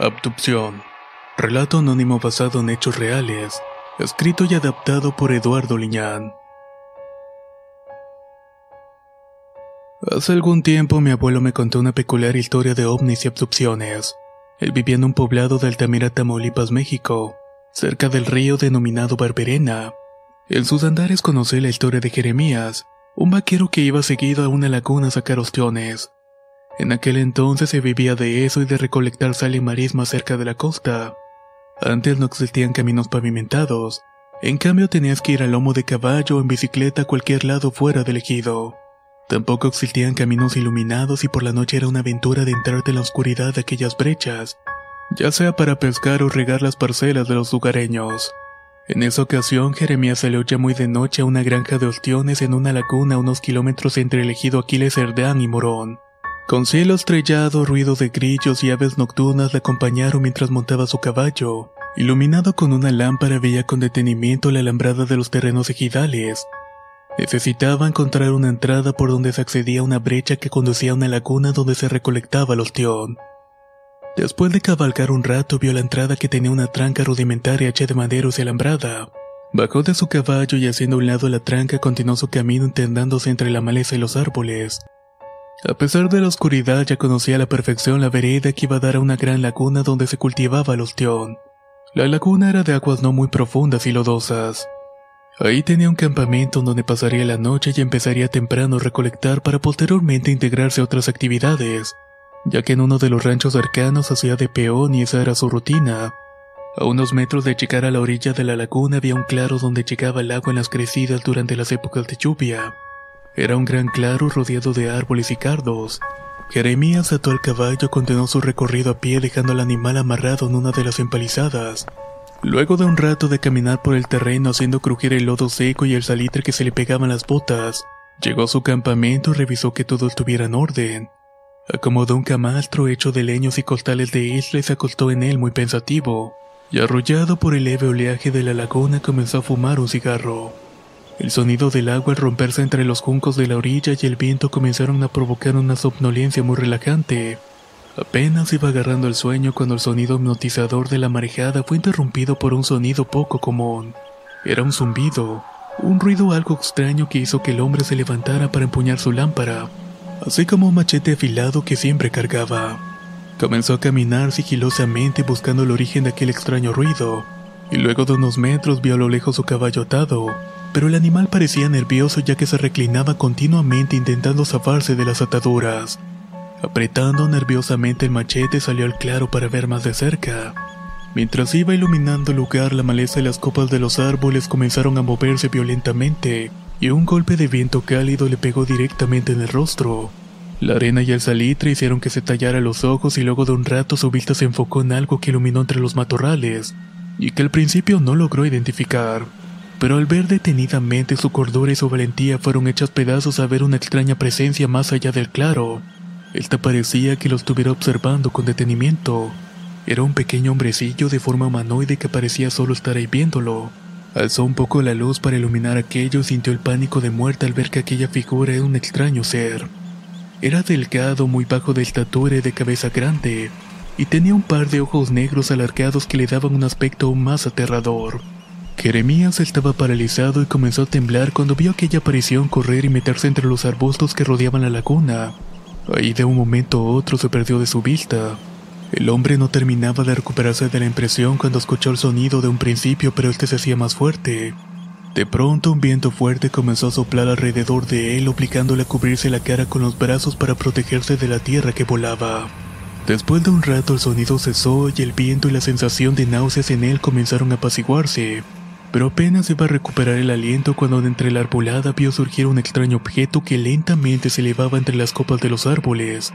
Abducción. Relato anónimo basado en hechos reales. Escrito y adaptado por Eduardo Liñán. Hace algún tiempo mi abuelo me contó una peculiar historia de ovnis y abducciones. Él vivía en un poblado de Altamira, Tamaulipas, México, cerca del río denominado Barberena. En sus andares conocí la historia de Jeremías, un vaquero que iba seguido a una laguna a sacar ostiones. En aquel entonces se vivía de eso y de recolectar sal y marisma cerca de la costa. Antes no existían caminos pavimentados, en cambio tenías que ir a lomo de caballo o en bicicleta a cualquier lado fuera del ejido. Tampoco existían caminos iluminados y por la noche era una aventura adentrarte en la oscuridad de aquellas brechas, ya sea para pescar o regar las parcelas de los lugareños. En esa ocasión, Jeremías salió ya muy de noche a una granja de ostiones en una laguna a unos kilómetros entre el ejido Aquiles Cerdán y Morón. Con cielo estrellado, ruido de grillos y aves nocturnas le acompañaron mientras montaba su caballo. Iluminado con una lámpara veía con detenimiento la alambrada de los terrenos ejidales. Necesitaba encontrar una entrada por donde se accedía a una brecha que conducía a una laguna donde se recolectaba el ostión. Después de cabalgar un rato vio la entrada que tenía una tranca rudimentaria hecha de maderos y alambrada. Bajó de su caballo y haciendo a un lado la tranca continuó su camino intentándose entre la maleza y los árboles. A pesar de la oscuridad ya conocía a la perfección la vereda que iba a dar a una gran laguna donde se cultivaba el ostión. La laguna era de aguas no muy profundas y lodosas. Ahí tenía un campamento donde pasaría la noche y empezaría temprano a recolectar para posteriormente integrarse a otras actividades, ya que en uno de los ranchos cercanos hacía de peón y esa era su rutina. A unos metros de llegar a la orilla de la laguna había un claro donde llegaba el agua en las crecidas durante las épocas de lluvia. Era un gran claro rodeado de árboles y cardos. Jeremías ató al caballo y continuó su recorrido a pie dejando al animal amarrado en una de las empalizadas. Luego de un rato de caminar por el terreno haciendo crujir el lodo seco y el salitre que se le pegaban las botas, llegó a su campamento y revisó que todo estuviera en orden. Acomodó un camastro hecho de leños y costales de isla y se acostó en él muy pensativo, y arrollado por el leve oleaje de la laguna comenzó a fumar un cigarro. El sonido del agua al romperse entre los juncos de la orilla y el viento comenzaron a provocar una somnolencia muy relajante. Apenas iba agarrando el sueño cuando el sonido hipnotizador de la marejada fue interrumpido por un sonido poco común. Era un zumbido, un ruido algo extraño que hizo que el hombre se levantara para empuñar su lámpara, así como un machete afilado que siempre cargaba. Comenzó a caminar sigilosamente buscando el origen de aquel extraño ruido, y luego de unos metros vio a lo lejos su caballo atado, pero el animal parecía nervioso ya que se reclinaba continuamente intentando zafarse de las ataduras. Apretando nerviosamente el machete salió al claro para ver más de cerca. Mientras iba iluminando el lugar, la maleza y las copas de los árboles comenzaron a moverse violentamente, y un golpe de viento cálido le pegó directamente en el rostro. La arena y el salitre hicieron que se tallara los ojos y luego de un rato su vista se enfocó en algo que iluminó entre los matorrales, y que al principio no logró identificar. Pero al ver detenidamente su cordura y su valentía fueron hechas pedazos a ver una extraña presencia más allá del claro. Esta parecía que lo estuviera observando con detenimiento. Era un pequeño hombrecillo de forma humanoide que parecía solo estar ahí viéndolo. Alzó un poco la luz para iluminar aquello y sintió el pánico de muerte al ver que aquella figura era un extraño ser. Era delgado, muy bajo de estatura y de cabeza grande, y tenía un par de ojos negros alargados que le daban un aspecto más aterrador. Jeremías estaba paralizado y comenzó a temblar cuando vio aquella aparición correr y meterse entre los arbustos que rodeaban la laguna. Ahí de un momento a otro se perdió de su vista. El hombre no terminaba de recuperarse de la impresión cuando escuchó el sonido de un principio, pero este se hacía más fuerte. De pronto un viento fuerte comenzó a soplar alrededor de él, obligándole a cubrirse la cara con los brazos para protegerse de la tierra que volaba. Después de un rato el sonido cesó y el viento y la sensación de náuseas en él comenzaron a apaciguarse, pero apenas iba a recuperar el aliento cuando de entre la arbolada vio surgir un extraño objeto que lentamente se elevaba entre las copas de los árboles.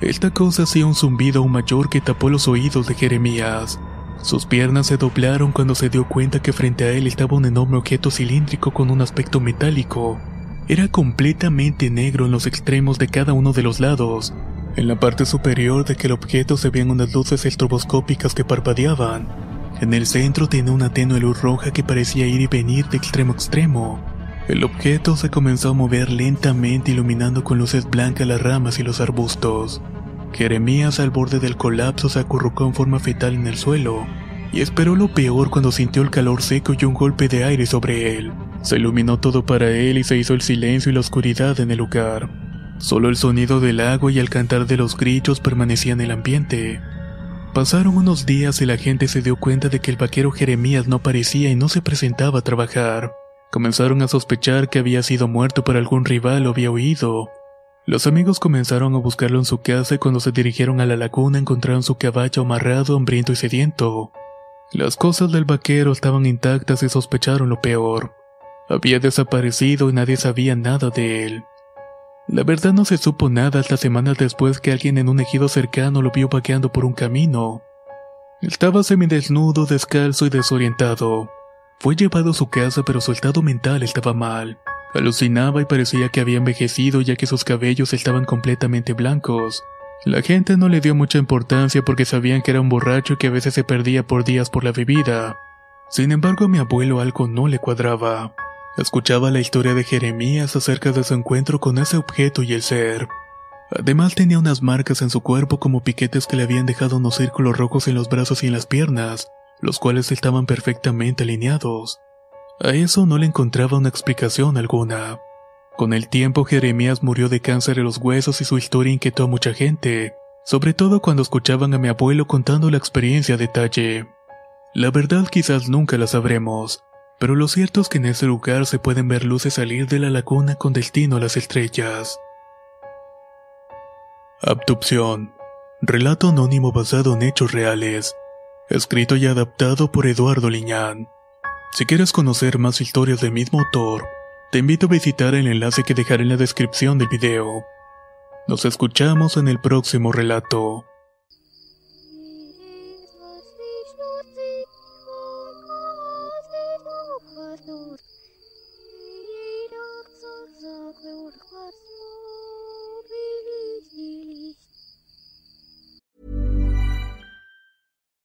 Esta cosa hacía un zumbido aún mayor que tapó los oídos de Jeremías. Sus piernas se doblaron cuando se dio cuenta que frente a él estaba un enorme objeto cilíndrico con un aspecto metálico. Era completamente negro en los extremos de cada uno de los lados. En la parte superior de aquel objeto se veían unas luces estroboscópicas que parpadeaban. En el centro tenía una tenue luz roja que parecía ir y venir de extremo a extremo. El objeto se comenzó a mover lentamente iluminando con luces blancas las ramas y los arbustos. Jeremías al borde del colapso se acurrucó en forma fetal en el suelo y esperó lo peor cuando sintió el calor seco y un golpe de aire sobre él. Se iluminó todo para él y se hizo el silencio y la oscuridad en el lugar. Solo el sonido del agua y el cantar de los grillos permanecían en el ambiente. Pasaron unos días y la gente se dio cuenta de que el vaquero Jeremías no aparecía y no se presentaba a trabajar. Comenzaron a sospechar que había sido muerto por algún rival o había huido. Los amigos comenzaron a buscarlo en su casa y cuando se dirigieron a la laguna encontraron su caballo amarrado, hambriento y sediento. Las cosas del vaquero estaban intactas y sospecharon lo peor. Había desaparecido y nadie sabía nada de él. La verdad no se supo nada hasta semanas después que alguien en un ejido cercano lo vio vaqueando por un camino. Estaba semidesnudo, descalzo y desorientado. Fue llevado a su casa pero su estado mental estaba mal. Alucinaba y parecía que había envejecido ya que sus cabellos estaban completamente blancos. La gente no le dio mucha importancia porque sabían que era un borracho que a veces se perdía por días por la bebida. Sin embargo, a mi abuelo algo no le cuadraba. Escuchaba la historia de Jeremías acerca de su encuentro con ese objeto y el ser. Además tenía unas marcas en su cuerpo como piquetes que le habían dejado unos círculos rojos en los brazos y en las piernas, los cuales estaban perfectamente alineados. A eso no le encontraba una explicación alguna. Con el tiempo Jeremías murió de cáncer en los huesos y su historia inquietó a mucha gente, sobre todo cuando escuchaban a mi abuelo contando la experiencia a detalle. La verdad quizás nunca la sabremos, pero lo cierto es que en ese lugar se pueden ver luces salir de la laguna con destino a las estrellas. Abducción. Relato anónimo basado en hechos reales. Escrito y adaptado por Eduardo Liñán. Si quieres conocer más historias del mismo autor, te invito a visitar el enlace que dejaré en la descripción del video. Nos escuchamos en el próximo relato.